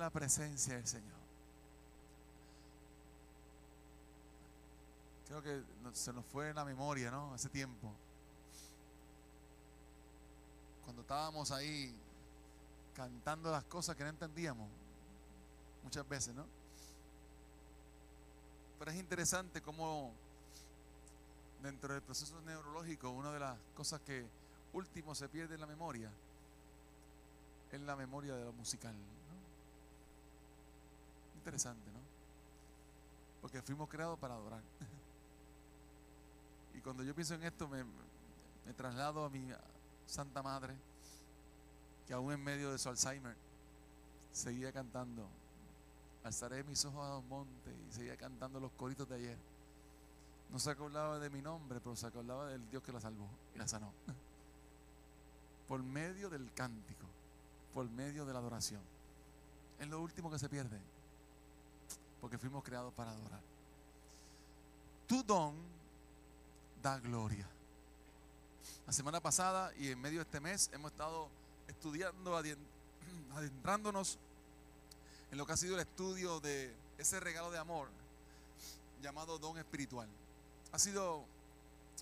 la presencia del Señor. Creo que se nos fue la memoria, ¿no? Hace tiempo. Cuando estábamos ahí cantando las cosas que no entendíamos. Muchas veces, ¿no? Pero es interesante cómo dentro del proceso neurológico, una de las cosas que último se pierde en la memoria es la memoria de lo musical. Interesante, ¿no? Porque fuimos creados para adorar. y cuando yo pienso en esto, me, me traslado a mi Santa Madre, que aún en medio de su Alzheimer seguía cantando. Alzaré mis ojos a los montes y seguía cantando los coritos de ayer. No se acordaba de mi nombre, pero se acordaba del Dios que la salvó y la sanó. Por medio del cántico, por medio de la adoración. Es lo último que se pierde, porque fuimos creados para adorar. Tu don da gloria. La semana pasada y en medio de este mes hemos estado estudiando, adentrándonos en lo que ha sido el estudio de ese regalo de amor llamado don espiritual. Ha sido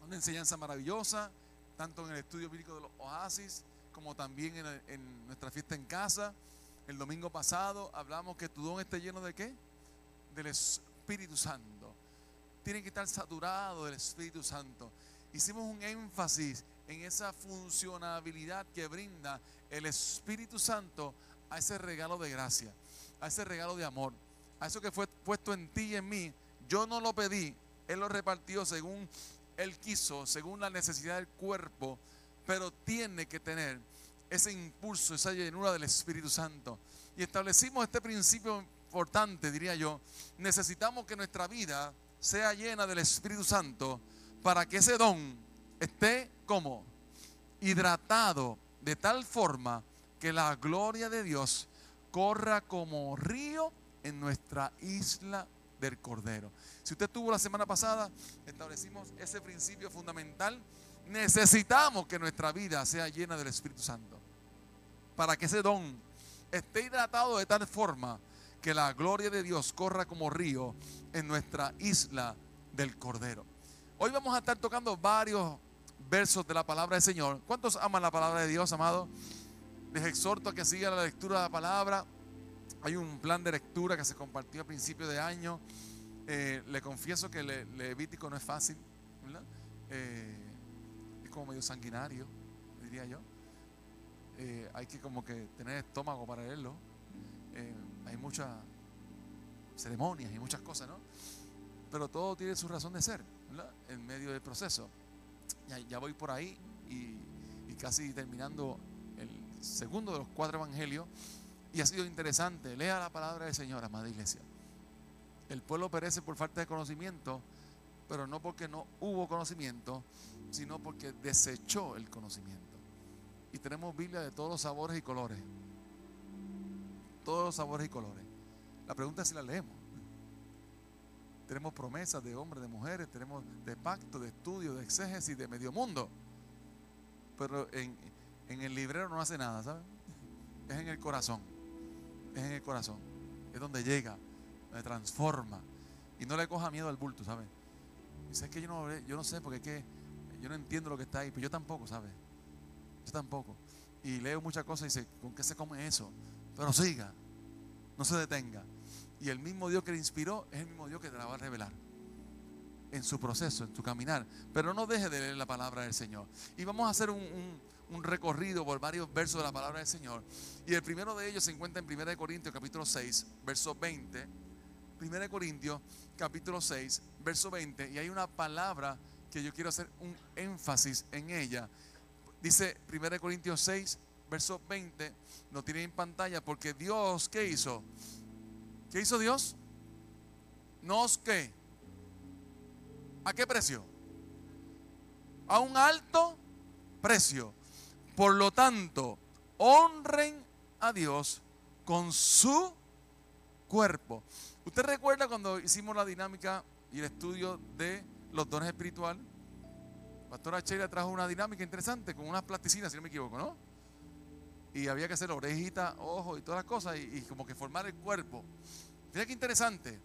una enseñanza maravillosa, tanto en el estudio bíblico de los oasis, como también en, nuestra fiesta en casa. El domingo pasado hablamos que tu don esté lleno de qué? Del Espíritu Santo. Tiene que estar saturado del Espíritu Santo. Hicimos un énfasis en esa funcionabilidad que brinda el Espíritu Santo a ese regalo de gracia, a ese regalo de amor, a eso que fue puesto en ti y en mí. Yo no lo pedí, él lo repartió según Él quiso, según la necesidad del cuerpo, pero tiene que tener ese impulso, esa llenura del Espíritu Santo. Y establecimos este principio importante, diría yo. Necesitamos que nuestra vida sea llena del Espíritu Santo para que ese don esté como hidratado de tal forma que la gloria de Dios corra como río en nuestra isla del Cordero. Si usted estuvo la semana pasada, establecimos ese principio fundamental. Necesitamos que nuestra vida sea llena del Espíritu Santo. Para que ese don esté hidratado de tal forma que la gloria de Dios corra como río en nuestra isla del Cordero. Hoy vamos a estar tocando varios versos de la palabra del Señor. ¿Cuántos aman la palabra de Dios, amado? Les exhorto a que sigan la lectura de la palabra. Hay un plan de lectura que se compartió a principio de año. Eh, le confieso que el Levítico no es fácil, eh, es como medio sanguinario, diría yo. Eh, hay que como que tener estómago para leerlo. Hay muchas ceremonias y muchas cosas, ¿no? Pero todo tiene su razón de ser, En medio del proceso. Ya, voy por ahí y casi terminando el segundo de los cuatro evangelios. Y ha sido interesante. Lea la palabra del Señor, amada iglesia. El pueblo perece por falta de conocimiento, pero no porque no hubo conocimiento, sino porque desechó el conocimiento. Y tenemos Biblia de todos los sabores y colores. Todos los sabores y colores. La pregunta es si la leemos. Tenemos promesas de hombres, de mujeres, tenemos de pacto, de estudio, de exégesis, de medio mundo. Pero en, el librero no hace nada, ¿sabes? Es en el corazón es en el corazón. Es donde llega, me transforma. Y no le coja miedo al bulto, ¿sabes? Dice, que yo no, yo no sé porque es que yo no entiendo lo que está ahí, pero yo tampoco, ¿sabes? Yo tampoco. Y leo muchas cosas y dice, ¿con qué se come eso? Pero siga, no se detenga. Y el mismo Dios que le inspiró es el mismo Dios que te la va a revelar en su proceso, en su caminar. Pero no deje de leer la palabra del Señor. Y vamos a hacer un un recorrido por varios versos de la palabra del Señor. Y el primero de ellos se encuentra en 1 Corintios capítulo 6, verso 20. 1 Corintios capítulo 6, verso 20. Y hay una palabra que yo quiero hacer un énfasis en ella. Dice 1 Corintios 6, verso 20. No tiene en pantalla porque Dios, ¿qué hizo? ¿Qué hizo Dios? Nos que. ¿A qué precio? A un alto precio. Por lo tanto, honren a Dios con su cuerpo. ¿Usted recuerda cuando hicimos la dinámica y el estudio de los dones espirituales? Pastora Sheila trajo una dinámica interesante con unas plasticinas, si no me equivoco, ¿no? Y había que hacer orejita, ojo y todas las cosas y, como que formar el cuerpo. Mira qué interesante.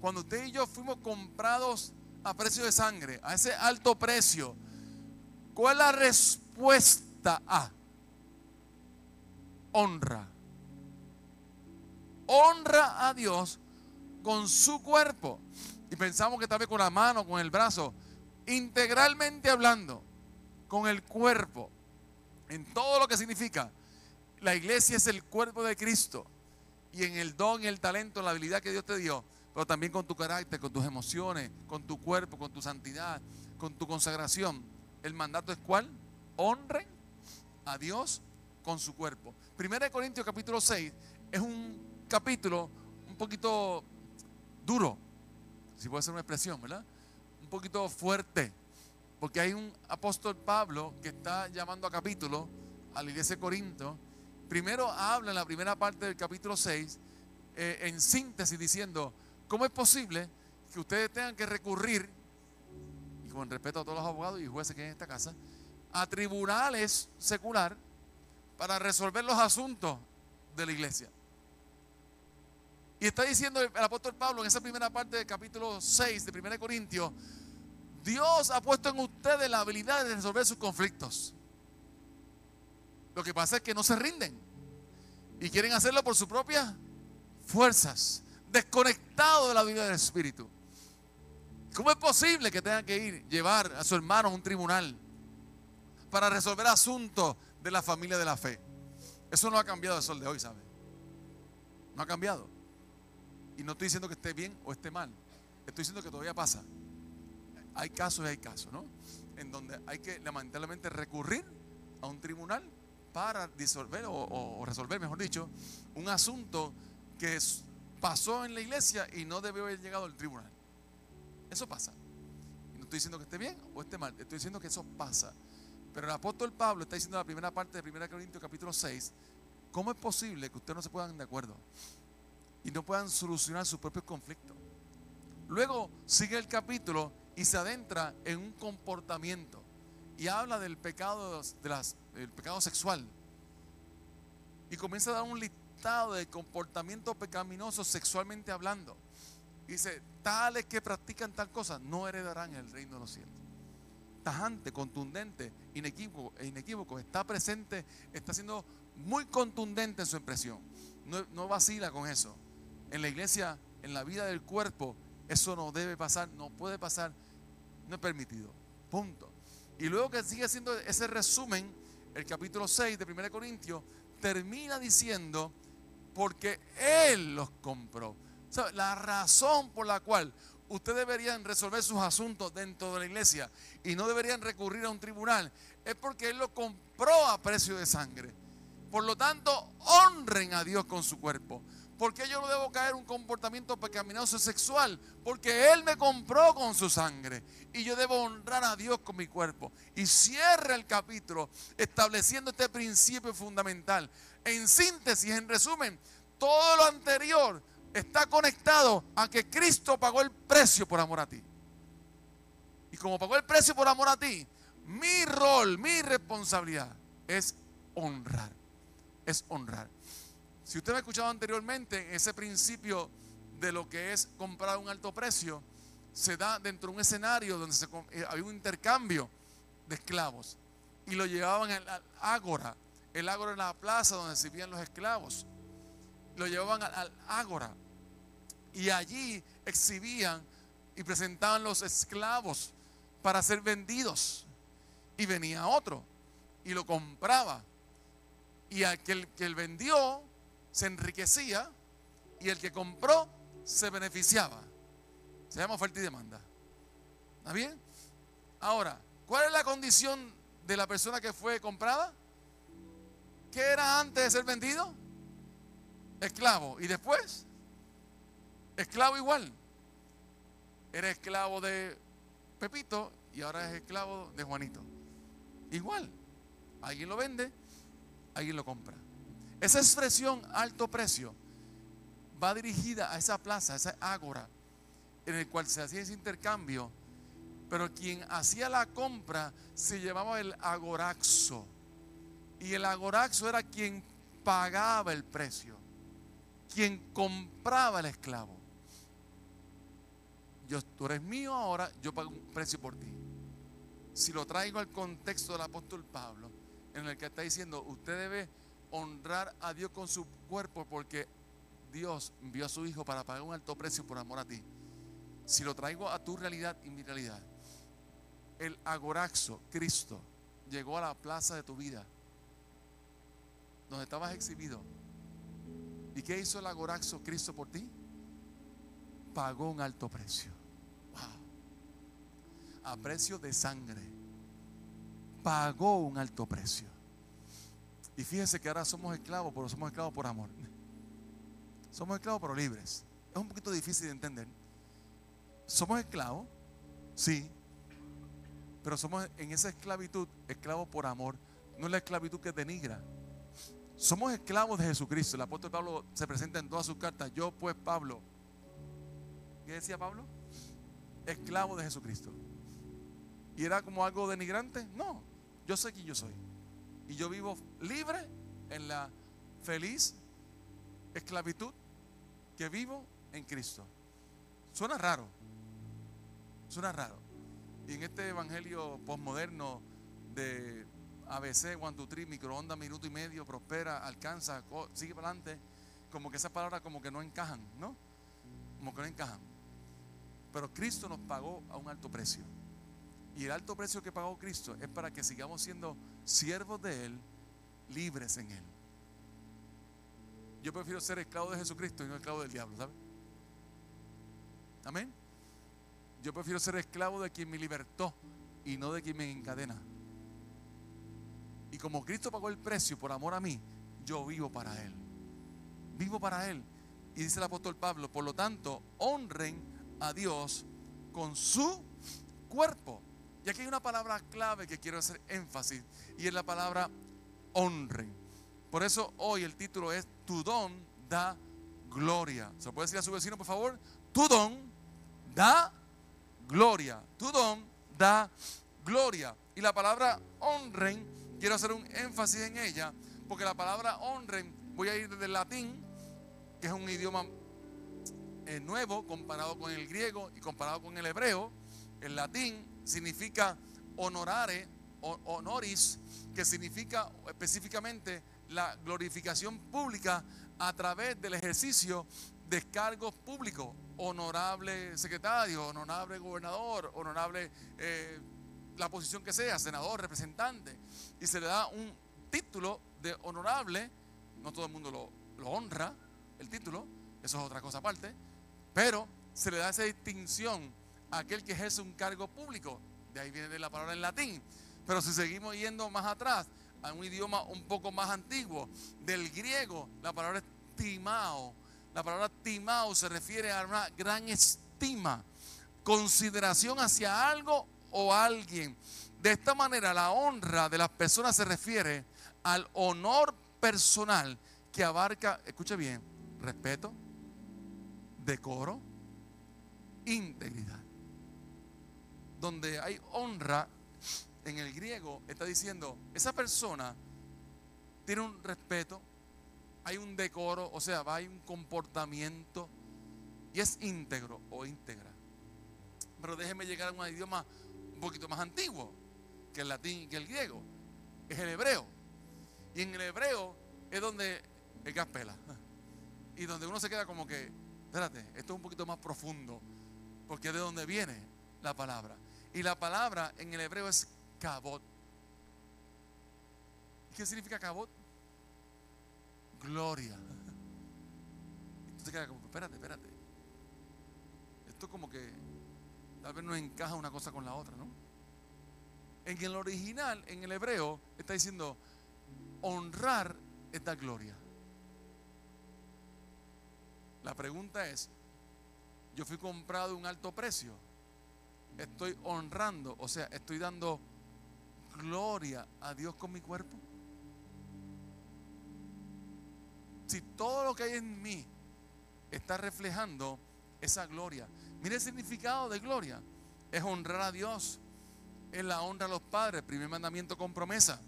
Cuando usted y yo fuimos comprados a precio de sangre, a ese alto precio, ¿cuál es la respuesta a? Honra. Honra a Dios con su cuerpo. Y pensamos que tal vez con la mano, con el brazo, integralmente hablando, con el cuerpo, en todo lo que significa. La iglesia es el cuerpo de Cristo. Y en el don, el talento, la habilidad que Dios te dio, pero también con tu carácter, con tus emociones, con tu cuerpo, con tu santidad, con tu consagración. El mandato es cuál? Honren a Dios con su cuerpo. Primera de Corintios capítulo 6 es un capítulo un poquito duro, si puede ser una expresión, ¿verdad? Un poquito fuerte, porque hay un apóstol Pablo que está llamando a capítulo a la iglesia de Corinto. Primero habla en la primera parte del capítulo 6, eh, en síntesis, diciendo, ¿cómo es posible que ustedes tengan que recurrir, y con respeto a todos los abogados y jueces que hay en esta casa, a tribunales secular para resolver los asuntos de la iglesia? Y está diciendo el, apóstol Pablo en esa primera parte del capítulo 6 de 1 Corintios, Dios ha puesto en ustedes la habilidad de resolver sus conflictos. Lo que pasa es que no se rinden y quieren hacerlo por sus propias fuerzas, desconectados de la vida del Espíritu. ¿Cómo es posible que tengan que ir, llevar a su hermano a un tribunal para resolver asuntos de la familia de la fe? Eso no ha cambiado el sol de hoy, ¿sabe? No ha cambiado. Y no estoy diciendo que esté bien o esté mal. Estoy diciendo que todavía pasa. Hay casos y hay casos, ¿no? En donde hay que lamentablemente recurrir a un tribunal para disolver o, resolver, mejor dicho, un asunto que pasó en la iglesia y no debió haber llegado al tribunal. Eso pasa. No estoy diciendo que esté bien o esté mal. Estoy diciendo que eso pasa. Pero el apóstol Pablo está diciendo en la primera parte de 1 Corintios capítulo 6, ¿cómo es posible que ustedes no se pongan de acuerdo? y no puedan solucionar sus propios conflictos. Luego sigue el capítulo y se adentra en un comportamiento y habla del pecado, del pecado sexual. Y comienza a dar un listado de comportamientos pecaminosos sexualmente hablando. dice, tales que practican tal cosa no heredarán el reino de los cielos. Tajante, contundente, inequívoco, inequívoco, está presente, está siendo muy contundente en su impresión. No, no vacila con eso en la iglesia, en la vida del cuerpo, eso no debe pasar, no puede pasar, no es permitido. Punto. Y luego que sigue haciendo ese resumen, el capítulo 6 de 1 Corintios termina diciendo, porque Él los compró. la razón por la cual ustedes deberían resolver sus asuntos dentro de la iglesia y no deberían recurrir a un tribunal es porque Él los compró a precio de sangre. Por lo tanto, honren a Dios con su cuerpo. ¿Por qué yo no debo caer un comportamiento pecaminoso sexual? Porque Él me compró con su sangre y yo debo honrar a Dios con mi cuerpo. Y cierra el capítulo estableciendo este principio fundamental. En síntesis, en resumen, todo lo anterior está conectado a que Cristo pagó el precio por amor a ti. Y como pagó el precio por amor a ti, mi rol, mi responsabilidad es honrar. Es honrar. Si usted me ha escuchado anteriormente, ese principio de lo que es comprar a un alto precio se da dentro de un escenario donde eh, había un intercambio de esclavos y lo llevaban al, ágora. El ágora era la plaza donde vivían los esclavos. Lo llevaban al, ágora y allí exhibían y presentaban los esclavos para ser vendidos. Y venía otro y lo compraba. Y aquel que él vendió se enriquecía y el que compró se beneficiaba. Se llama oferta y demanda. ¿Está bien? Ahora, ¿cuál es la condición de la persona que fue comprada? ¿Qué era antes de ser vendido? Esclavo. ¿Y después? Esclavo igual. Era esclavo de Pepito y ahora es esclavo de Juanito. Igual. Alguien lo vende, alguien lo compra. Esa expresión alto precio va dirigida a esa plaza, a esa ágora, en el cual se hacía ese intercambio, pero quien hacía la compra se llamaba el agoraxo. Y el agoraxo era quien pagaba el precio, quien compraba el esclavo. Yo, tú eres mío ahora, yo pago un precio por ti. Si lo traigo al contexto del apóstol Pablo, en el que está diciendo, usted debe honrar a Dios con su cuerpo porque Dios envió a su Hijo para pagar un alto precio por amor a ti. Si lo traigo a tu realidad y mi realidad, el agoraxo, Cristo, llegó a la plaza de tu vida, donde estabas exhibido. ¿Y qué hizo el agoraxo, Cristo, por ti? Pagó un alto precio. A precio de sangre. Pagó un alto precio. Y fíjese que ahora somos esclavos, pero somos esclavos por amor. Somos esclavos pero libres. Es un poquito difícil de entender. Somos esclavos, sí, pero somos en esa esclavitud esclavos por amor. No es la esclavitud que denigra. Somos esclavos de Jesucristo. El apóstol Pablo se presenta en todas sus cartas. Yo pues Pablo. ¿Qué decía Pablo? Esclavo de Jesucristo. ¿Y era como algo denigrante? No. Yo sé quién yo soy. Y yo vivo libre en la feliz esclavitud que vivo en Cristo. Suena raro. Suena raro. Y en este evangelio postmoderno de ABC, one, two, three, microondas, minuto y medio, prospera, alcanza, sigue para adelante, como que esas palabras como que no encajan, ¿no? Como que no encajan. Pero Cristo nos pagó a un alto precio. Y el alto precio que pagó Cristo es para que sigamos siendo siervos de Él, libres en Él. Yo prefiero ser esclavo de Jesucristo y no esclavo del diablo, ¿sabe? Amén. Yo prefiero ser esclavo de quien me libertó y no de quien me encadena. Y como Cristo pagó el precio por amor a mí, yo vivo para Él. Vivo para Él. Y dice el apóstol Pablo, por lo tanto, honren a Dios con su cuerpo. Y aquí hay una palabra clave que quiero hacer énfasis y es la palabra honren. Por eso hoy el título es Tu don da gloria. ¿Se puede decir a su vecino, por favor? Tu don da gloria. Tu don da gloria. Y la palabra honren, quiero hacer un énfasis en ella, porque la palabra honren, voy a ir desde el latín, que es un idioma eh, nuevo comparado con el griego y comparado con el hebreo. El latín significa honorare, honoris, que significa específicamente la glorificación pública a través del ejercicio de cargos públicos. Honorable secretario, honorable gobernador, honorable eh, la posición que sea, senador, representante. Y se le da un título de honorable. No todo el mundo lo, honra, el título, eso es otra cosa aparte. Pero se le da esa distinción aquel que ejerce un cargo público. De ahí viene la palabra en latín. Pero si seguimos yendo más atrás, a un idioma un poco más antiguo, del griego, la palabra es timao. La palabra timao se refiere a una gran estima, consideración hacia algo o alguien. De esta manera, la honra de las personas se refiere al honor personal que abarca, escuche bien, respeto, decoro, integridad. Donde hay honra en el griego está diciendo, esa persona tiene un respeto, hay un decoro, o sea, hay un comportamiento y es íntegro o íntegra. Pero déjeme llegar a un idioma un poquito más antiguo que el latín y que el griego, es el hebreo. Y en el hebreo es donde el gas pela. Y donde uno se queda como que, espérate, esto es un poquito más profundo, porque es de donde viene la palabra. Y la palabra en el hebreo es cabot. ¿Qué significa cabot? Gloria. Entonces queda como, espérate, espérate. Esto como que tal vez no encaja una cosa con la otra, ¿no? En el original, en el hebreo, está diciendo honrar es dar gloria. La pregunta es, yo fui comprado a un alto precio. Estoy honrando, o sea, estoy dando gloria a Dios con mi cuerpo? Si todo lo que hay en mí está reflejando esa gloria. Mire el significado de gloria. Es honrar a Dios. Es la honra a los padres. Primer mandamiento con promesa.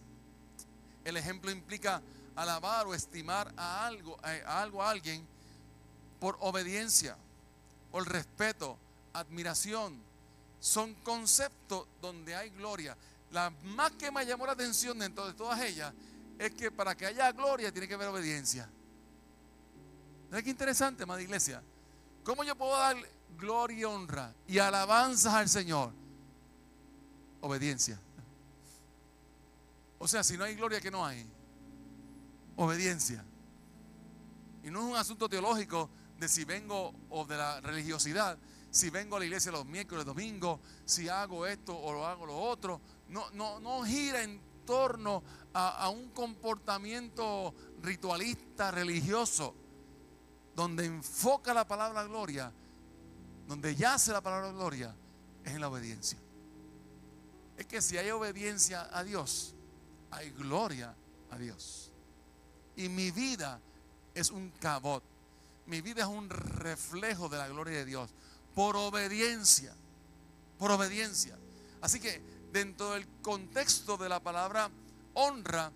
El ejemplo implica alabar o estimar a algo, a algo, a alguien por obediencia, por respeto, admiración. Son conceptos donde hay gloria. La más que me llamó la atención dentro de todas ellas es que para que haya gloria tiene que haber obediencia. ¿No qué interesante, madre iglesia? ¿Cómo yo puedo dar gloria y honra y alabanzas al Señor? Obediencia. O sea, si no hay gloria, que no hay? Obediencia. Y no es un asunto teológico de si vengo o de la religiosidad, si vengo a la iglesia los miércoles, domingos, si hago esto o lo hago lo otro. No, no, no gira en torno a, a un comportamiento ritualista, religioso, donde enfoca la palabra gloria, donde yace la palabra gloria, es en la obediencia. Es que si hay obediencia a Dios, hay gloria a Dios. Y mi vida es un cabot. Mi vida es un reflejo de la gloria de Dios. Por obediencia. Por obediencia. Así que dentro del contexto de la palabra honra,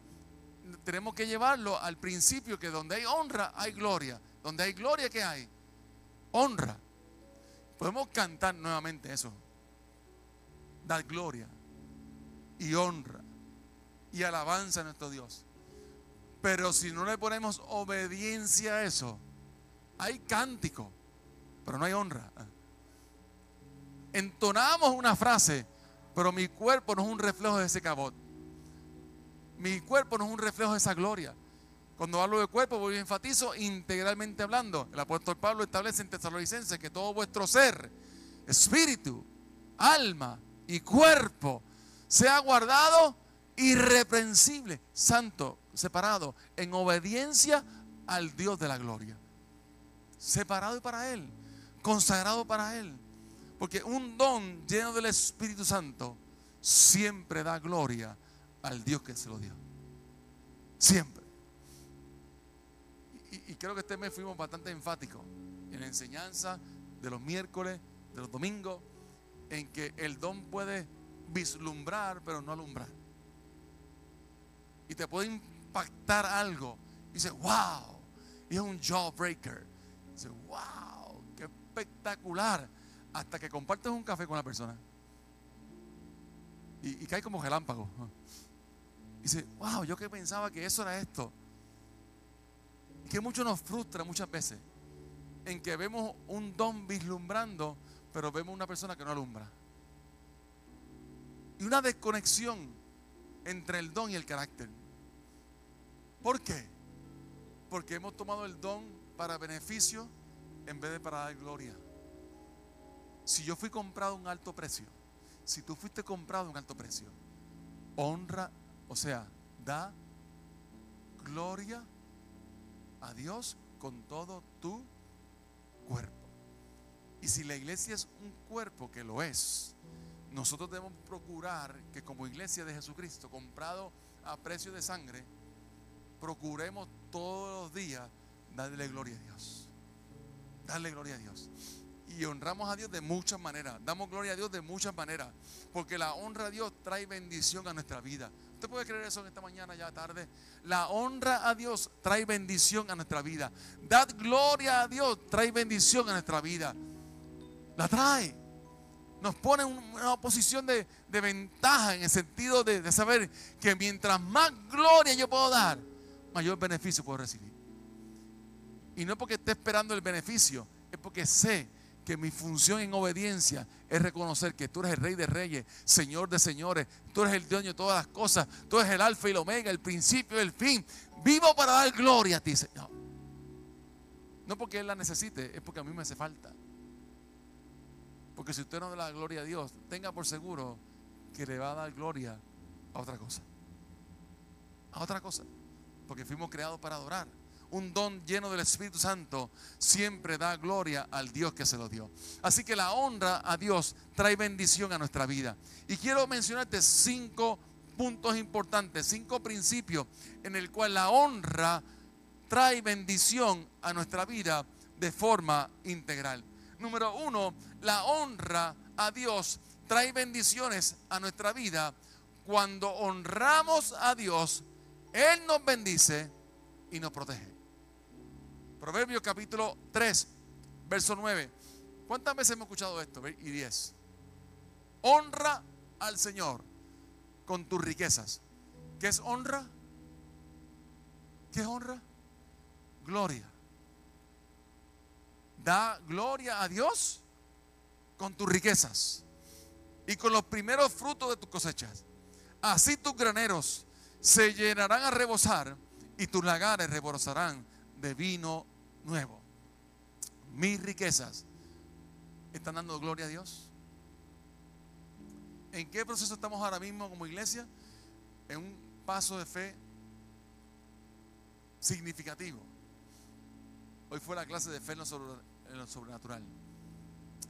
tenemos que llevarlo al principio que donde hay honra hay gloria. Donde hay gloria, ¿qué hay? Honra. Podemos cantar nuevamente eso. Dar gloria y honra y alabanza a nuestro Dios. Pero si no le ponemos obediencia a eso, hay cántico, pero no hay honra. Entonamos una frase, pero mi cuerpo no es un reflejo de ese cabot. Mi cuerpo no es un reflejo de esa gloria. Cuando hablo de cuerpo, voy enfatizo integralmente hablando. El apóstol Pablo establece en Tesalonicenses que todo vuestro ser, espíritu, alma y cuerpo sea guardado irreprensible, santo, separado, en obediencia al Dios de la gloria. Separado para Él, consagrado para Él. Porque un don lleno del Espíritu Santo siempre da gloria al Dios que se lo dio. Siempre. Y, y creo que este mes fuimos bastante enfáticos en la enseñanza de los miércoles, de los domingos, en que el don puede vislumbrar, pero no alumbrar y te puede impactar algo. Y dice, wow, y es un jawbreaker. Dice, wow, qué espectacular. Hasta que compartes un café con la persona. Y, cae como relámpago. Y dice, wow, yo que pensaba que eso era esto. Que mucho nos frustra muchas veces. En que vemos un don vislumbrando, pero vemos una persona que no alumbra. Y una desconexión entre el don y el carácter. ¿Por qué? Porque hemos tomado el don para beneficio en vez de para dar gloria. Si yo fui comprado a un alto precio, si tú fuiste comprado a un alto precio, honra, o sea, da gloria a Dios con todo tu cuerpo. Y si la iglesia es un cuerpo que lo es, nosotros debemos procurar que como iglesia de Jesucristo, comprado a precio de sangre, procuremos todos los días darle gloria a Dios. Darle gloria a Dios. Y honramos a Dios de muchas maneras. Damos gloria a Dios de muchas maneras. Porque la honra a Dios trae bendición a nuestra vida. ¿Usted puede creer eso en esta mañana ya tarde? La honra a Dios trae bendición a nuestra vida. Dad gloria a Dios trae bendición a nuestra vida. La trae nos pone en una posición de, ventaja en el sentido de, de, saber que mientras más gloria yo puedo dar, mayor beneficio puedo recibir. Y no porque esté esperando el beneficio, es porque sé que mi función en obediencia es reconocer que tú eres el rey de reyes, señor de señores, tú eres el dueño de todas las cosas, tú eres el alfa y el omega, el principio y el fin. Vivo para dar gloria a ti, Señor. No porque Él la necesite, es porque a mí me hace falta. Porque si usted no da la gloria a Dios, tenga por seguro que le va a dar gloria a otra cosa. A otra cosa. Porque fuimos creados para adorar. Un don lleno del Espíritu Santo siempre da gloria al Dios que se lo dio. Así que la honra a Dios trae bendición a nuestra vida. Y quiero mencionarte cinco puntos importantes, cinco principios en el cual la honra trae bendición a nuestra vida de forma integral. Número uno, la honra a Dios trae bendiciones a nuestra vida cuando honramos a Dios Él nos bendice y nos protege. Proverbios capítulo 3, verso 9. ¿Cuántas veces hemos escuchado esto? Y 10. Honra al Señor con tus riquezas. ¿Qué es honra? ¿Qué es honra? Gloria. Da gloria a Dios con tus riquezas y con los primeros frutos de tus cosechas. Así tus graneros se llenarán a rebosar y tus lagares rebosarán de vino nuevo. Mis riquezas están dando gloria a Dios. ¿En qué proceso estamos ahora mismo como iglesia? En un paso de fe significativo. Hoy fue la clase de fe en lo, sobrenatural.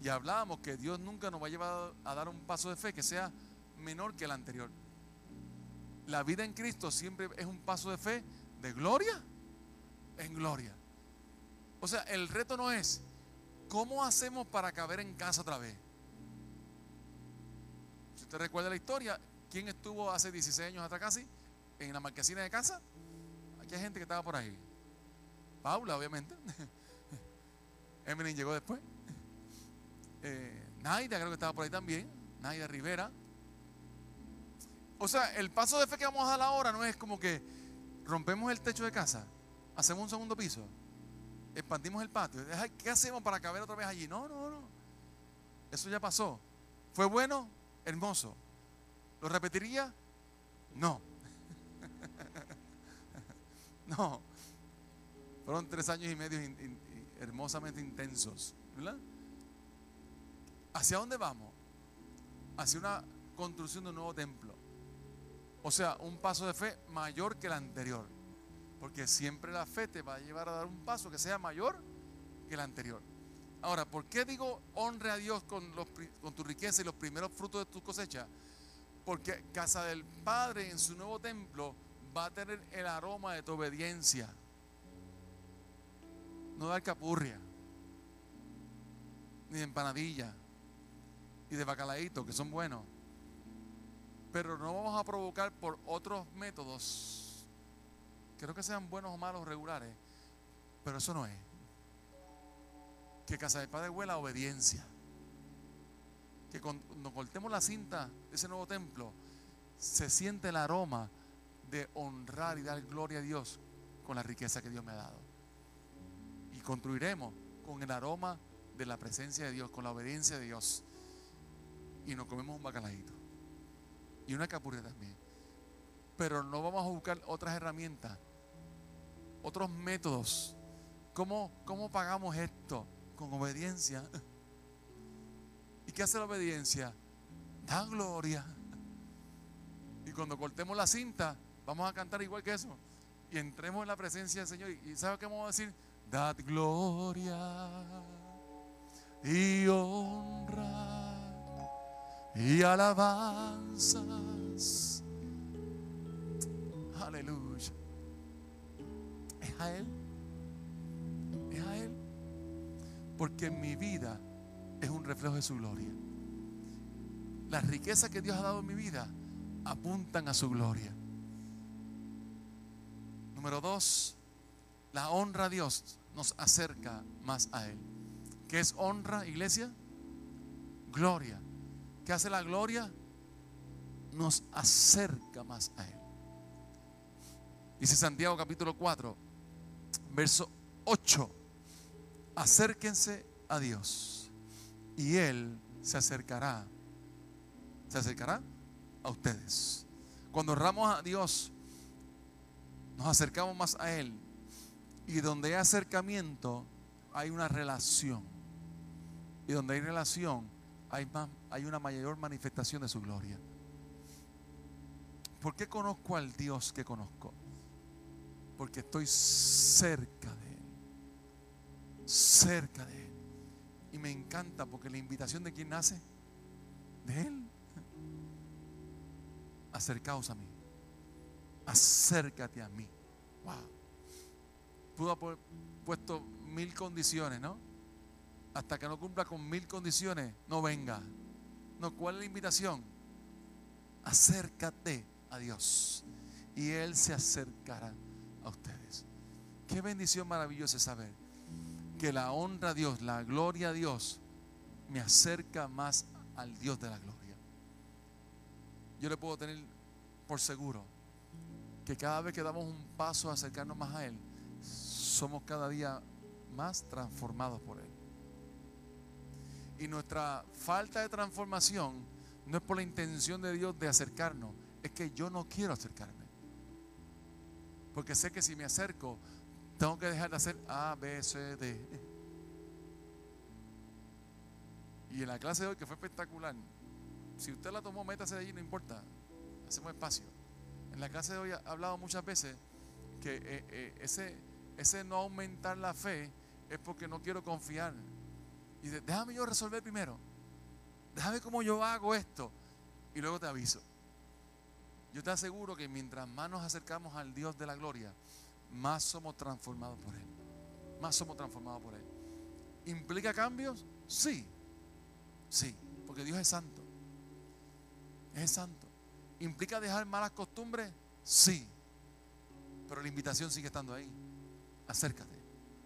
Y hablábamos que Dios nunca nos va a llevar a dar un paso de fe que sea menor que el anterior. La vida en Cristo siempre es un paso de fe de gloria en gloria. O sea, el reto no es cómo hacemos para caber en casa otra vez. Si usted recuerda la historia, ¿quién estuvo hace 16 años atrás casi en la marquesina de casa? Aquí hay gente que estaba por ahí. Paula, obviamente. Emily llegó después. Eh, Naida creo que estaba por ahí también. Naida Rivera. O sea, el paso de fe que vamos a dar ahora no es como que rompemos el techo de casa, hacemos un segundo piso, expandimos el patio. ¿Qué hacemos para caber otra vez allí? No, no, no. Eso ya pasó. ¿Fue bueno? Hermoso. ¿Lo repetiría? No. no. Fueron tres años y medio hermosamente intensos. ¿Verdad? ¿Hacia dónde vamos? Hacia una construcción de un nuevo templo. O sea, un paso de fe mayor que el anterior. Porque siempre la fe te va a llevar a dar un paso que sea mayor que el anterior. Ahora, ¿por qué digo honre a Dios con, tu riqueza y los primeros frutos de tu cosecha? Porque casa del Padre en su nuevo templo va a tener el aroma de tu obediencia. No de alcapurria, ni de empanadilla, y de bacalaíto, que son buenos pero no vamos a provocar por otros métodos, creo que sean buenos o malos regulares, pero eso no es. Que Casa del Padre huela obediencia. Que cuando cortemos la cinta de ese nuevo templo, se siente el aroma de honrar y dar gloria a Dios con la riqueza que Dios me ha dado. Y construiremos con el aroma de la presencia de Dios, con la obediencia de Dios. Y nos comemos un bacalaíto y una capurria también. Pero no vamos a buscar otras herramientas, otros métodos. ¿Cómo, cómo pagamos esto? Con obediencia. ¿Y qué hace la obediencia? Da gloria. Y cuando cortemos la cinta, vamos a cantar igual que eso. Y entremos en la presencia del Señor. ¿Y sabe qué vamos a decir? Dad gloria y honra y alabanzas. Aleluya. Es a Él. Es a Él. Porque mi vida es un reflejo de su gloria. Las riquezas que Dios ha dado en mi vida apuntan a su gloria. Número dos, la honra a Dios nos acerca más a Él. ¿Qué es honra, iglesia? Gloria. ¿Qué hace la gloria? Nos acerca más a Él. Dice Santiago capítulo 4, verso 8. Acérquense a Dios y Él se acercará. Se acercará a ustedes. Cuando honramos a Dios, nos acercamos más a Él. Y donde hay acercamiento, hay una relación. Y donde hay relación, hay, hay una mayor manifestación de su gloria. ¿Por qué conozco al Dios que conozco? Porque estoy cerca de Él. Cerca de Él. Y me encanta porque la invitación de quién nace? De Él. Acercaos a mí. Acércate a mí. Wow. Pudo haber puesto mil condiciones, ¿no? hasta que no cumpla con mil condiciones, no venga. No, ¿cuál es la invitación? Acércate a Dios y Él se acercará a ustedes. Qué bendición maravillosa saber que la honra a Dios, la gloria a Dios, me acerca más al Dios de la gloria. Yo le puedo tener por seguro que cada vez que damos un paso a acercarnos más a Él, somos cada día más transformados por Él. Y nuestra falta de transformación no es por la intención de Dios de acercarnos, es que yo no quiero acercarme. Porque sé que si me acerco, tengo que dejar de hacer A, B, C, D. Y en la clase de hoy, que fue espectacular, si usted la tomó, métase de allí, no importa. Hacemos espacio. En la clase de hoy he hablado muchas veces que eh, eh, ese, ese no aumentar la fe es porque no quiero confiar. Y déjame yo resolver primero. Déjame cómo yo hago esto. Y luego te aviso. Yo te aseguro que mientras más nos acercamos al Dios de la gloria, más somos transformados por Él. Más somos transformados por Él. ¿Implica cambios? Sí. Sí. Porque Dios es santo. Es santo. ¿Implica dejar malas costumbres? Sí. Pero la invitación sigue estando ahí. Acércate.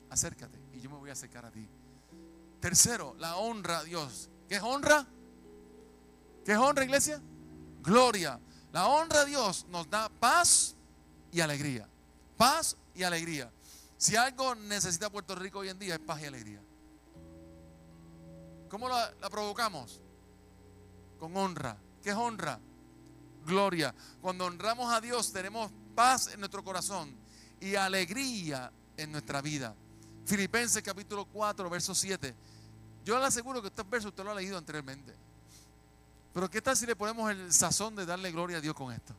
Acércate. Y yo me voy a acercar a ti. Tercero, la honra a Dios. ¿Qué es honra? ¿Qué es honra, iglesia? Gloria. La honra a Dios nos da paz y alegría. Paz y alegría. Si algo necesita Puerto Rico hoy en día es paz y alegría. ¿Cómo la, provocamos? Con honra. ¿Qué es honra? Gloria. Cuando honramos a Dios tenemos paz en nuestro corazón y alegría en nuestra vida. Filipenses capítulo 4, verso 7. Yo le aseguro que este verso usted lo ha leído anteriormente. Pero ¿qué tal si le ponemos el sazón de darle gloria a Dios con esto?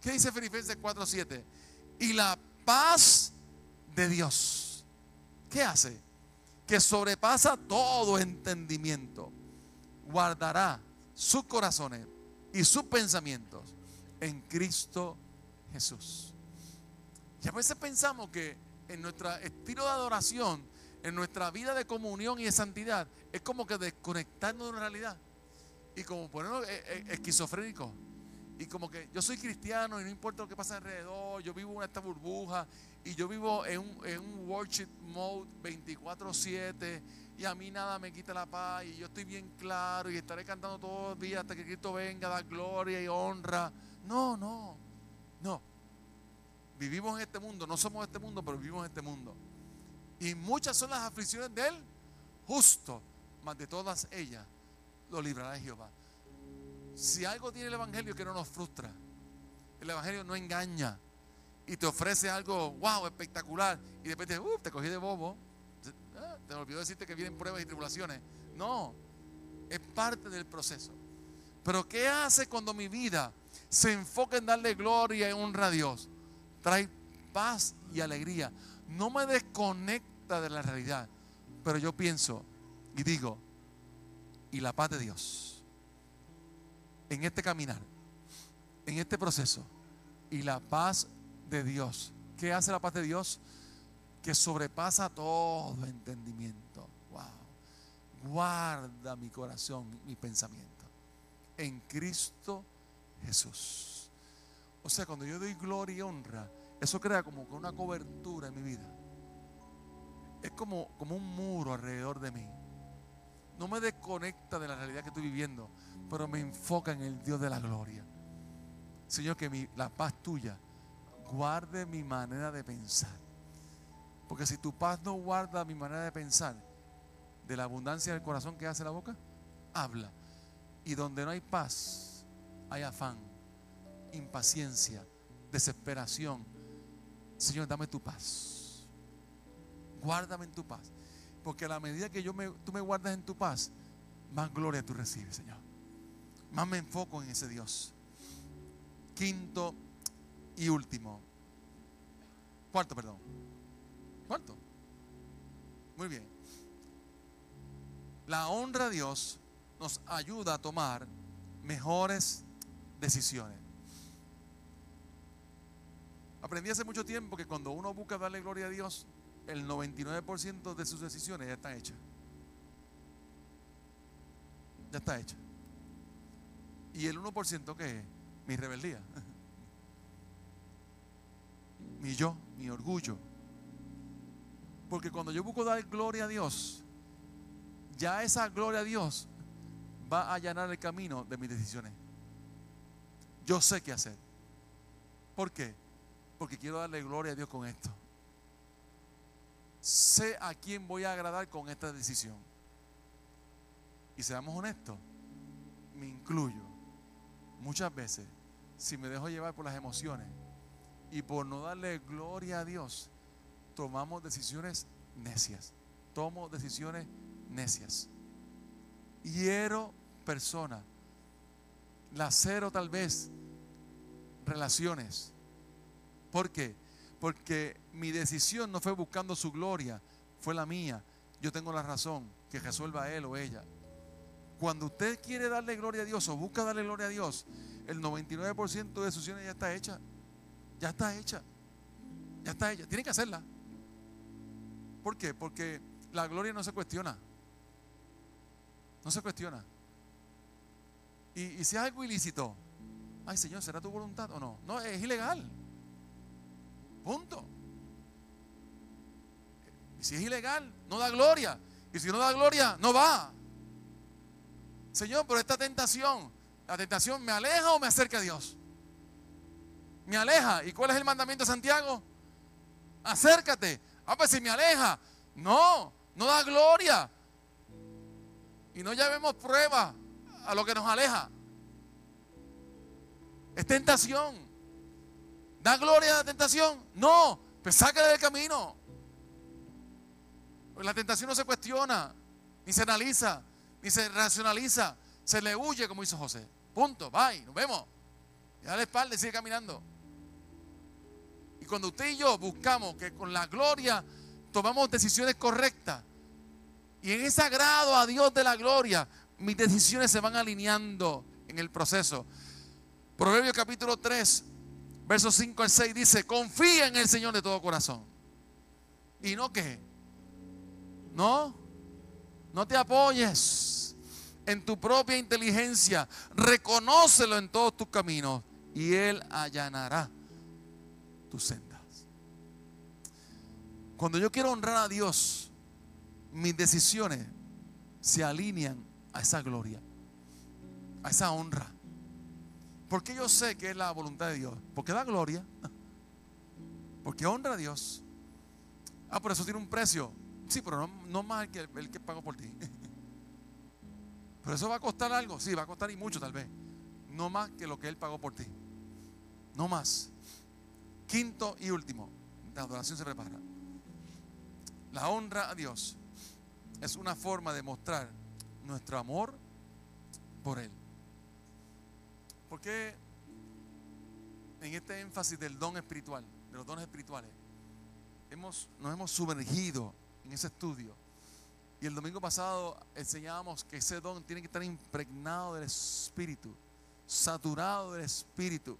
¿Qué dice Filipenses 4:7? Y la paz de Dios. ¿Qué hace? Que sobrepasa todo entendimiento. Guardará sus corazones y sus pensamientos en Cristo Jesús. Y a veces pensamos que en nuestro estilo de adoración, en nuestra vida de comunión y de santidad, es como que desconectarnos de la realidad y como ponernos eh, eh, esquizofrénicos. Y como que yo soy cristiano y no importa lo que pasa alrededor, yo vivo en esta burbuja y yo vivo en un, en un worship mode 24-7 y a mí nada me quita la paz y yo estoy bien claro y estaré cantando todos los días hasta que Cristo venga, da gloria y honra. No, no, no. Vivimos en este mundo, no somos este mundo, pero vivimos en este mundo. Y muchas son las aflicciones de Él, justo, más de todas ellas lo librará Jehová. Si algo tiene el Evangelio que no nos frustra, el Evangelio no engaña y te ofrece algo, wow, espectacular, y después te, uh, te cogí de bobo, ah, te olvidó decirte que vienen pruebas y tribulaciones. No, es parte del proceso. Pero ¿qué hace cuando mi vida se enfoca en darle gloria y honra a Dios? Trae paz y alegría. No me desconecta de la realidad, pero yo pienso y digo, y la paz de Dios en este caminar, en este proceso y la paz de Dios. ¿Qué hace la paz de Dios? Que sobrepasa todo entendimiento. Wow. Guarda mi corazón, mi pensamiento en Cristo Jesús. O sea, cuando yo doy gloria y honra, eso crea como una cobertura en mi vida. Es como, como un muro alrededor de mí no me desconecta de la realidad que estoy viviendo, pero me enfoca en el Dios de la gloria. Señor, que la paz tuya guarde mi manera de pensar. Porque si tu paz no guarda mi manera de pensar, de la abundancia del corazón que hace la boca, habla. Y donde no hay paz, hay afán, impaciencia, desesperación. Señor, dame tu paz. Guárdame en tu paz. Porque a la medida que yo me, tú me guardas en tu paz, más gloria tú recibes, Señor. Más me enfoco en ese Dios. Quinto y último. Cuarto, perdón. Cuarto. Muy bien. La honra a Dios nos ayuda a tomar mejores decisiones. Aprendí hace mucho tiempo que cuando uno busca darle gloria a Dios, el 99% de sus decisiones ya están hechas. Ya está hecha. ¿Y el 1% qué es? Mi rebeldía. mi yo, mi orgullo. Porque cuando yo busco dar gloria a Dios, ya esa gloria a Dios va a allanar el camino de mis decisiones. Yo sé qué hacer. ¿Por qué? Porque quiero darle gloria a Dios con esto. Sé a quién voy a agradar con esta decisión. Y seamos honestos, me incluyo. Muchas veces, si me dejo llevar por las emociones y por no darle gloria a Dios, tomamos decisiones necias. Tomo decisiones necias. Hiero personas. Lacero tal vez relaciones. ¿Por qué? Porque mi decisión no fue buscando su gloria, fue la mía. Yo tengo la razón, que resuelva él o ella. Cuando usted quiere darle gloria a Dios o busca darle gloria a Dios, el 99% de sus ya está hecha. Ya está hecha. Ya está hecha. Tiene que hacerla. ¿Por qué? Porque la gloria no se cuestiona. No se cuestiona. Y, y si es algo ilícito, ay Señor, ¿será tu voluntad o no? No, es ilegal. Punto. Y si es ilegal, no da gloria. Y si no da gloria, no va. Señor, pero esta tentación, la tentación me aleja o me acerca a Dios. Me aleja. ¿Y cuál es el mandamiento de Santiago? Acércate. Ah, pues si me aleja. No, no da gloria. Y no llevemos prueba a lo que nos aleja. Es tentación. ¿Da gloria a la tentación? No, pues sáquele del camino. La tentación no se cuestiona, ni se analiza, ni se racionaliza. Se le huye, como hizo José. Punto, bye, nos vemos. Y da la espalda y sigue caminando. Y cuando usted y yo buscamos que con la gloria tomamos decisiones correctas, y en ese agrado a Dios de la gloria, mis decisiones se van alineando en el proceso. Proverbios capítulo 3, versos 5 al 6 dice, confía en el Señor de todo corazón. ¿Y no qué? No, no te apoyes en tu propia inteligencia. Reconócelo en todos tus caminos y Él allanará tus sendas. Cuando yo quiero honrar a Dios, mis decisiones se alinean a esa gloria, a esa honra. Porque yo sé que es la voluntad de Dios. Porque da gloria. Porque honra a Dios. Ah, por eso tiene un precio. Sí, pero no, más que, el que pagó por ti. Pero eso va a costar algo. Sí, va a costar y mucho tal vez. No más que lo que Él pagó por ti. No más. Quinto y último. La adoración se repara. La honra a Dios es una forma de mostrar nuestro amor por Él. Porque en este énfasis del don espiritual, de los dones espirituales, hemos, nos hemos sumergido en ese estudio. Y el domingo pasado enseñábamos que ese don tiene que estar impregnado del Espíritu, saturado del Espíritu.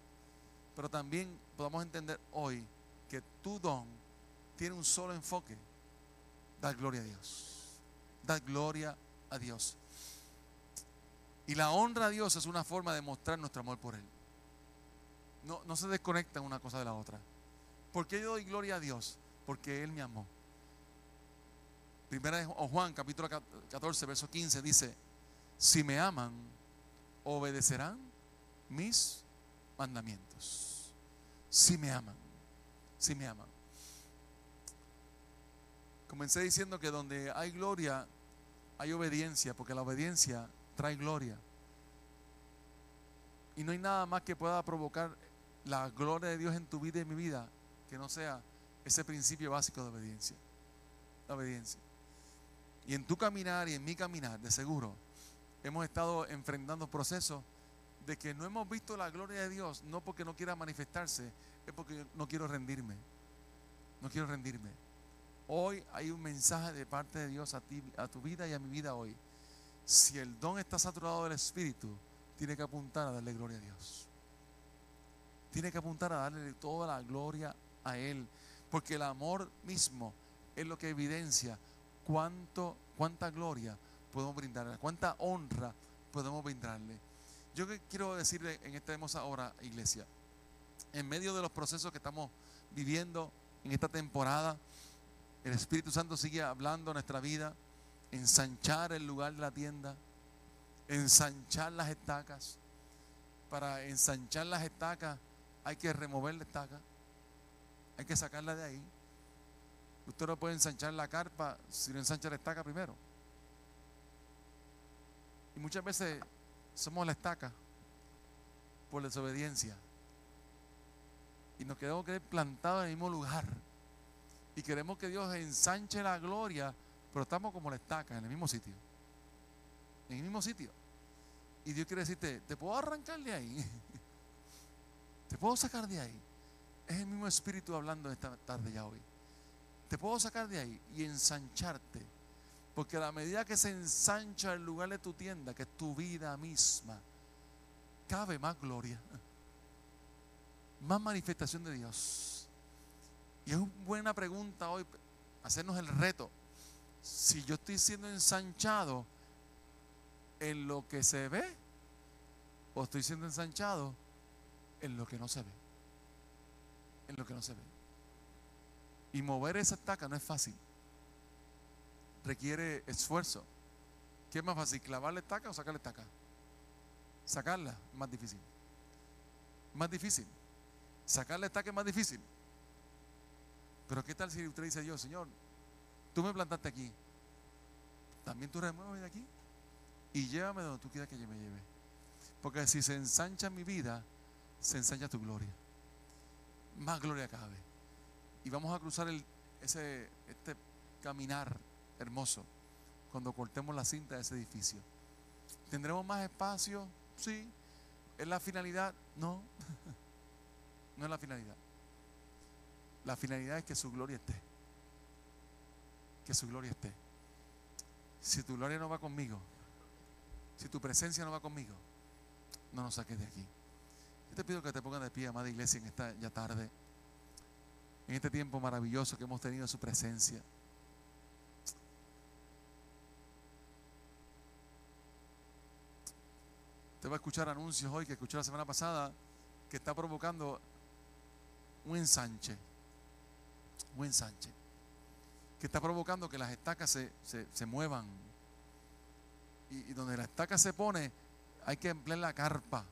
Pero también podemos entender hoy que tu don tiene un solo enfoque, dar gloria a Dios. Dar gloria a Dios. Y la honra a Dios es una forma de mostrar nuestro amor por Él. No, se desconecta una cosa de la otra. ¿Por qué yo doy gloria a Dios? Porque Él me amó. Primera de Juan, capítulo 14, verso 15, dice, si me aman, obedecerán mis mandamientos. Si me aman, si me aman. Comencé diciendo que donde hay gloria, hay obediencia, porque la obediencia trae gloria. Y no hay nada más que pueda provocar la gloria de Dios en tu vida y en mi vida que no sea ese principio básico de obediencia. La obediencia. Y en tu caminar y en mi caminar, de seguro, hemos estado enfrentando procesos de que no hemos visto la gloria de Dios, no porque no quiera manifestarse, es porque no quiero rendirme. No quiero rendirme. Hoy hay un mensaje de parte de Dios a ti, a tu vida y a mi vida hoy. Si el don está saturado del Espíritu, tiene que apuntar a darle gloria a Dios. Tiene que apuntar a darle toda la gloria a Él. Porque el amor mismo es lo que evidencia cuánto, cuánta gloria podemos brindarle, cuánta honra podemos brindarle. Yo quiero decirle en esta hermosa hora, iglesia, en medio de los procesos que estamos viviendo en esta temporada. El Espíritu Santo sigue hablando en nuestra vida, ensanchar el lugar de la tienda, ensanchar las estacas. Para ensanchar las estacas hay que remover la estaca, hay que sacarla de ahí. Usted no puede ensanchar la carpa si no ensancha la estaca primero. Y muchas veces somos la estaca por desobediencia. Y nos quedamos plantados en el mismo lugar. Y queremos que Dios ensanche la gloria, pero estamos como la estaca, en el mismo sitio. En el mismo sitio. Y Dios quiere decirte, te puedo arrancar de ahí. te puedo sacar de ahí. Es el mismo espíritu hablando esta tarde ya hoy. Te puedo sacar de ahí y ensancharte. Porque a la medida que se ensancha el lugar de tu tienda, que es tu vida misma, cabe más gloria, más manifestación de Dios. Y es una buena pregunta hoy, hacernos el reto. Si yo estoy siendo ensanchado en lo que se ve, o estoy siendo ensanchado en lo que no se ve. En lo que no se ve. Y mover esa estaca no es fácil. Requiere esfuerzo. ¿Qué es más fácil? ¿Clavarle estaca o sacarle estaca? Sacarla más difícil. Más difícil. Sacarle estaca es más difícil. Pero ¿qué tal si usted dice yo, Señor, tú me plantaste aquí? También tú remueves de aquí y llévame donde tú quieras que yo me lleve. Porque si se ensancha mi vida, se ensancha tu gloria. Más gloria cabe y vamos a cruzar ese, este caminar hermoso cuando cortemos la cinta de ese edificio. ¿Tendremos más espacio? Sí. ¿Es la finalidad? No. no es la finalidad. La finalidad es que su gloria esté. Que su gloria esté. Si tu gloria no va conmigo, si tu presencia no va conmigo, no nos saques de aquí. Yo te pido que te pongas de pie, amada iglesia, en esta ya tarde en este tiempo maravilloso que hemos tenido en su presencia. Usted va a escuchar anuncios hoy que escuchó la semana pasada que está provocando un ensanche, un ensanche, que está provocando que las estacas se, muevan. Y, donde la estaca se pone, hay que emplear la carpa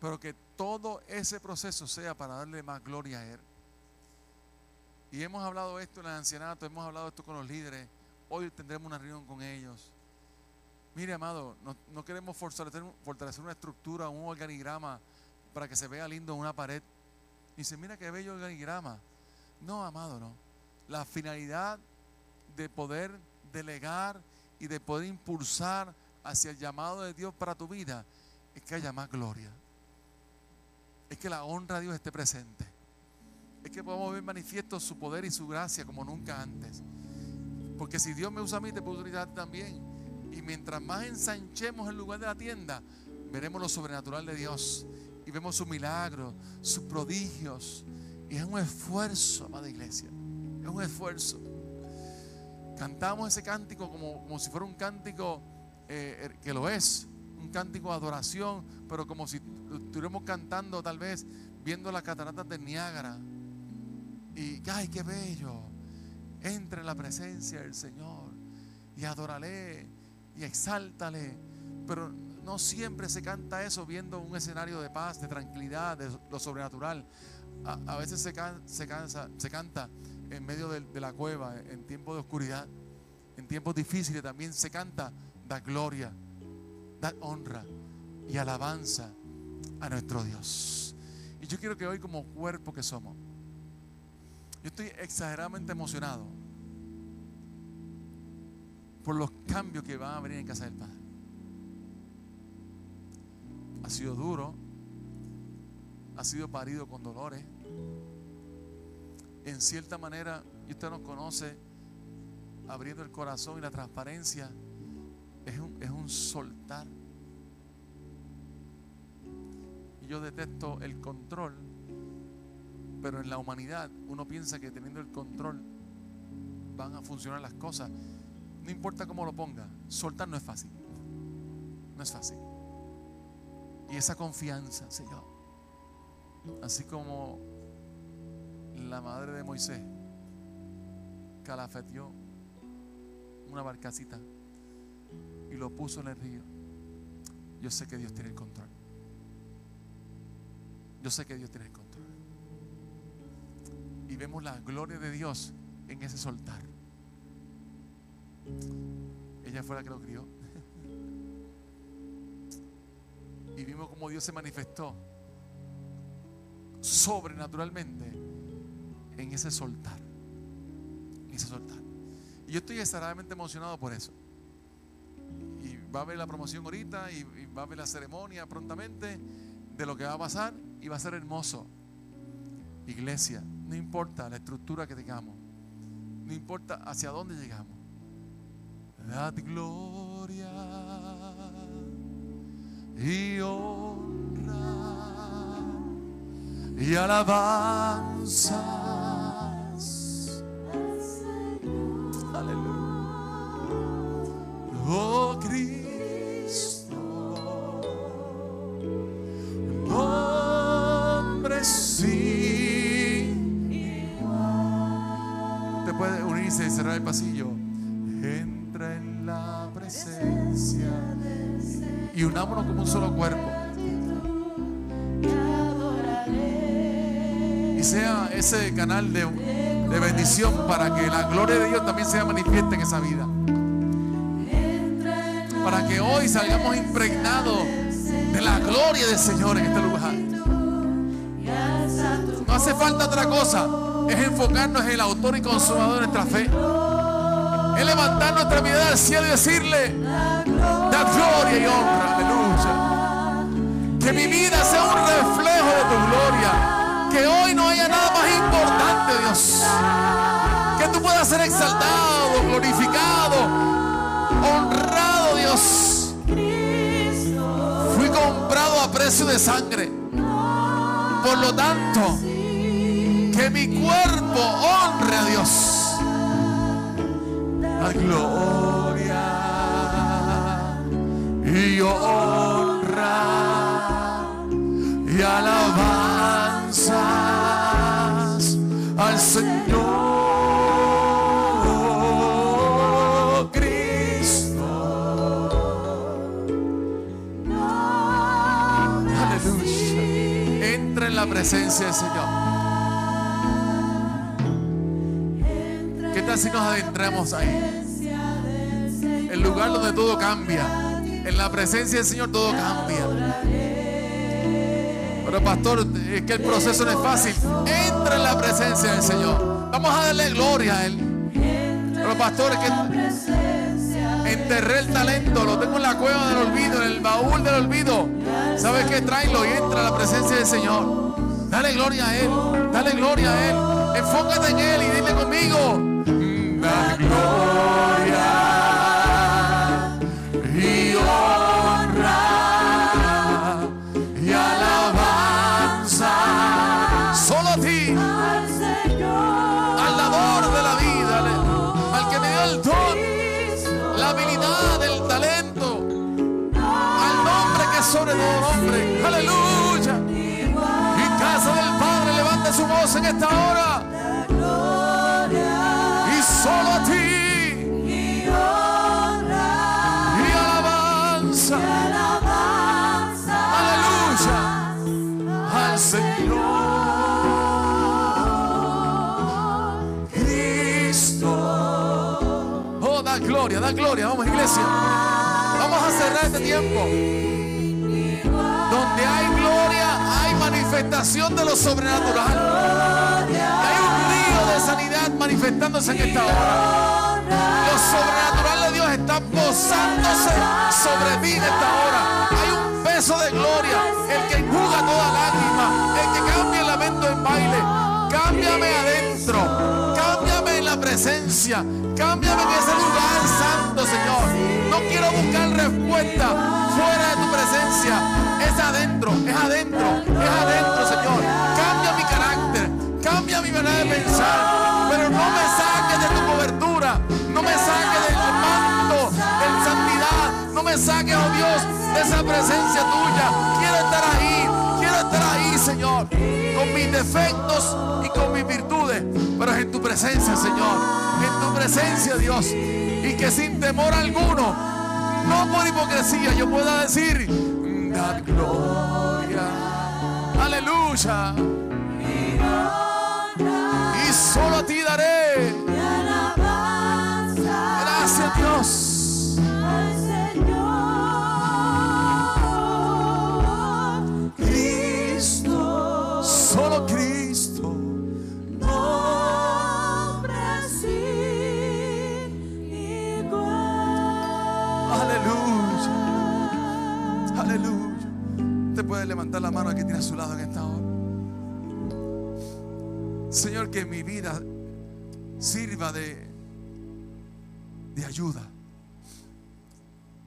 pero que todo ese proceso sea para darle más gloria a Él. Y hemos hablado esto en el ancianato, hemos hablado esto con los líderes. Hoy tendremos una reunión con ellos. Mire, amado, no, queremos fortalecer, fortalecer, una estructura, un organigrama para que se vea lindo en una pared. Y dice, mira qué bello organigrama. No, amado, no. La finalidad de poder delegar y de poder impulsar hacia el llamado de Dios para tu vida es que haya más gloria es que la honra a Dios esté presente. Es que podamos ver manifiesto su poder y su gracia como nunca antes. Porque si Dios me usa a mí, te puedo utilizar también. Y mientras más ensanchemos el lugar de la tienda, veremos lo sobrenatural de Dios. Y vemos sus milagros, sus prodigios. Y es un esfuerzo, amada iglesia. Es un esfuerzo. Cantamos ese cántico como, si fuera un cántico eh, er, que lo es, un cántico de adoración, pero como si estuviéramos cantando tal vez viendo las cataratas de Niágara. Y, ay, qué bello. Entre en la presencia del Señor y adórale y exáltale. Pero no siempre se canta eso viendo un escenario de paz, de tranquilidad, de lo sobrenatural. A, veces se, se, cansa, se canta en medio de, la cueva, en tiempos de oscuridad, en tiempos difíciles también se canta, da gloria, da honra y alabanza a nuestro Dios. Y yo quiero que hoy como cuerpo que somos, yo estoy exageradamente emocionado por los cambios que van a venir en casa del Padre. Ha sido duro, ha sido parido con dolores. En cierta manera, y usted nos conoce, abriendo el corazón y la transparencia, es un, es un soltar yo detesto el control, pero en la humanidad uno piensa que teniendo el control van a funcionar las cosas. No importa cómo lo ponga, soltar no es fácil. No es fácil. Y esa confianza, Señor, así como la madre de Moisés calafeteó una barcacita y lo puso en el río. Yo sé que Dios tiene el control. Yo sé que Dios tiene el control. Y vemos la gloria de Dios en ese soltar. Ella fue la que lo crió. Y vimos cómo Dios se manifestó sobrenaturalmente en ese soltar. En ese soltar. Y yo estoy extremadamente emocionado por eso. Y va a haber la promoción ahorita y, va a haber la ceremonia prontamente de lo que va a pasar y va a ser hermoso. Iglesia, no importa la estructura que tengamos, no importa hacia dónde llegamos. Dad gloria y honra y alabanzas. Como un solo cuerpo. Y sea ese canal de, de bendición para que la gloria de Dios también sea manifiesta en esa vida. Para que hoy salgamos impregnados de la gloria del Señor en este lugar. No hace falta otra cosa, es enfocarnos en el autor y consumador de nuestra fe. Es levantar nuestra mirada al cielo y decirle, da gloria y honra. Que mi vida sea un reflejo de tu gloria. Que hoy no haya nada más importante, Dios. Que tú puedas ser exaltado, glorificado, honrado, Dios. Fui comprado a precio de sangre. Por lo tanto, que mi cuerpo honre a Dios. La gloria y honra y alabanzas al Señor Cristo. Aleluya. Entra en la presencia del Señor. ¿Qué tal si nos adentramos ahí? El lugar donde todo cambia. En la presencia del Señor todo cambia. Pastor, es que el proceso no es fácil. Entra en la presencia del Señor. Vamos a darle gloria a Él. Pero pastor, es que enterré el talento, lo tengo en la cueva del olvido, en el baúl del olvido. ¿Sabes qué? Tráelo y entra a la presencia del Señor. Dale gloria a Él. Dale gloria a Él. Enfócate en Él y dile conmigo. Vamos a cerrar este tiempo. Donde hay gloria, hay manifestación de lo sobrenatural. Hay un río de sanidad manifestándose en esta hora. Lo sobrenatural de Dios está posándose sobre ti en esta hora. Hay un peso de gloria, el que enjuga toda lágrima, el que cambia el lamento en baile. Cámbiame la presencia, cámbiame en ese lugar santo, Señor. No quiero buscar respuesta fuera de tu presencia. Es adentro, es adentro, es adentro, Señor. Cambia mi carácter, cambia mi manera de pensar, pero no me saques de tu cobertura, no me saques del manto, de santidad, no me saques, oh Dios, de esa presencia tuya. Señor. Con mis defectos y con mis virtudes, pero es en tu presencia, Señor, en tu presencia, Dios, y que sin temor alguno, no por hipocresía, yo pueda decir, da gloria, aleluya, y solo a ti daré, puede levantar la mano que tiene a su lado en esta hora. Señor, que mi vida sirva de, de ayuda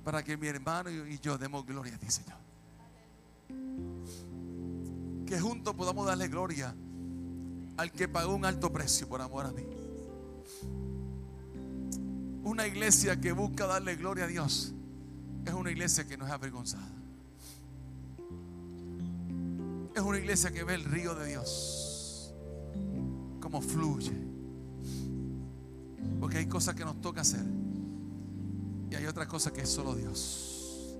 para que mi hermano y yo demos gloria a ti, Señor. Que juntos podamos darle gloria al que pagó un alto precio por amor a mí. Una iglesia que busca darle gloria a Dios es una iglesia que no es avergonzada. Es una iglesia que ve el río de Dios como fluye. Porque hay cosas que nos toca hacer y hay otras cosas que es solo Dios.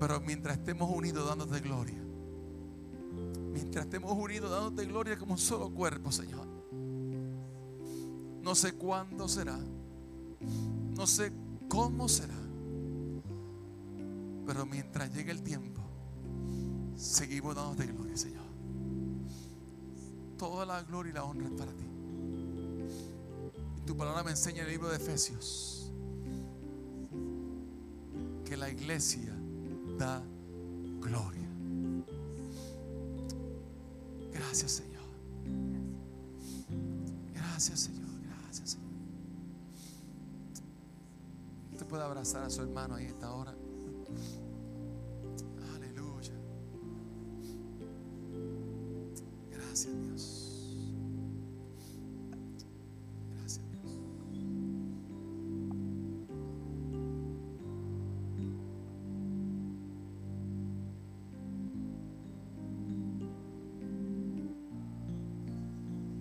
Pero mientras estemos unidos dándote gloria, mientras estemos unidos dándote gloria como un solo cuerpo, Señor. No sé cuándo será, no sé cómo será, pero mientras llegue el tiempo, seguimos dándote gloria, Señor. Toda la gloria y la honra es para ti. Tu palabra me enseña en el libro de Efesios que la iglesia da gloria. Gracias, Señor. Gracias, Señor. Gracias, Señor. Usted puede abrazar a su hermano ahí en esta hora. Gracias, Dios.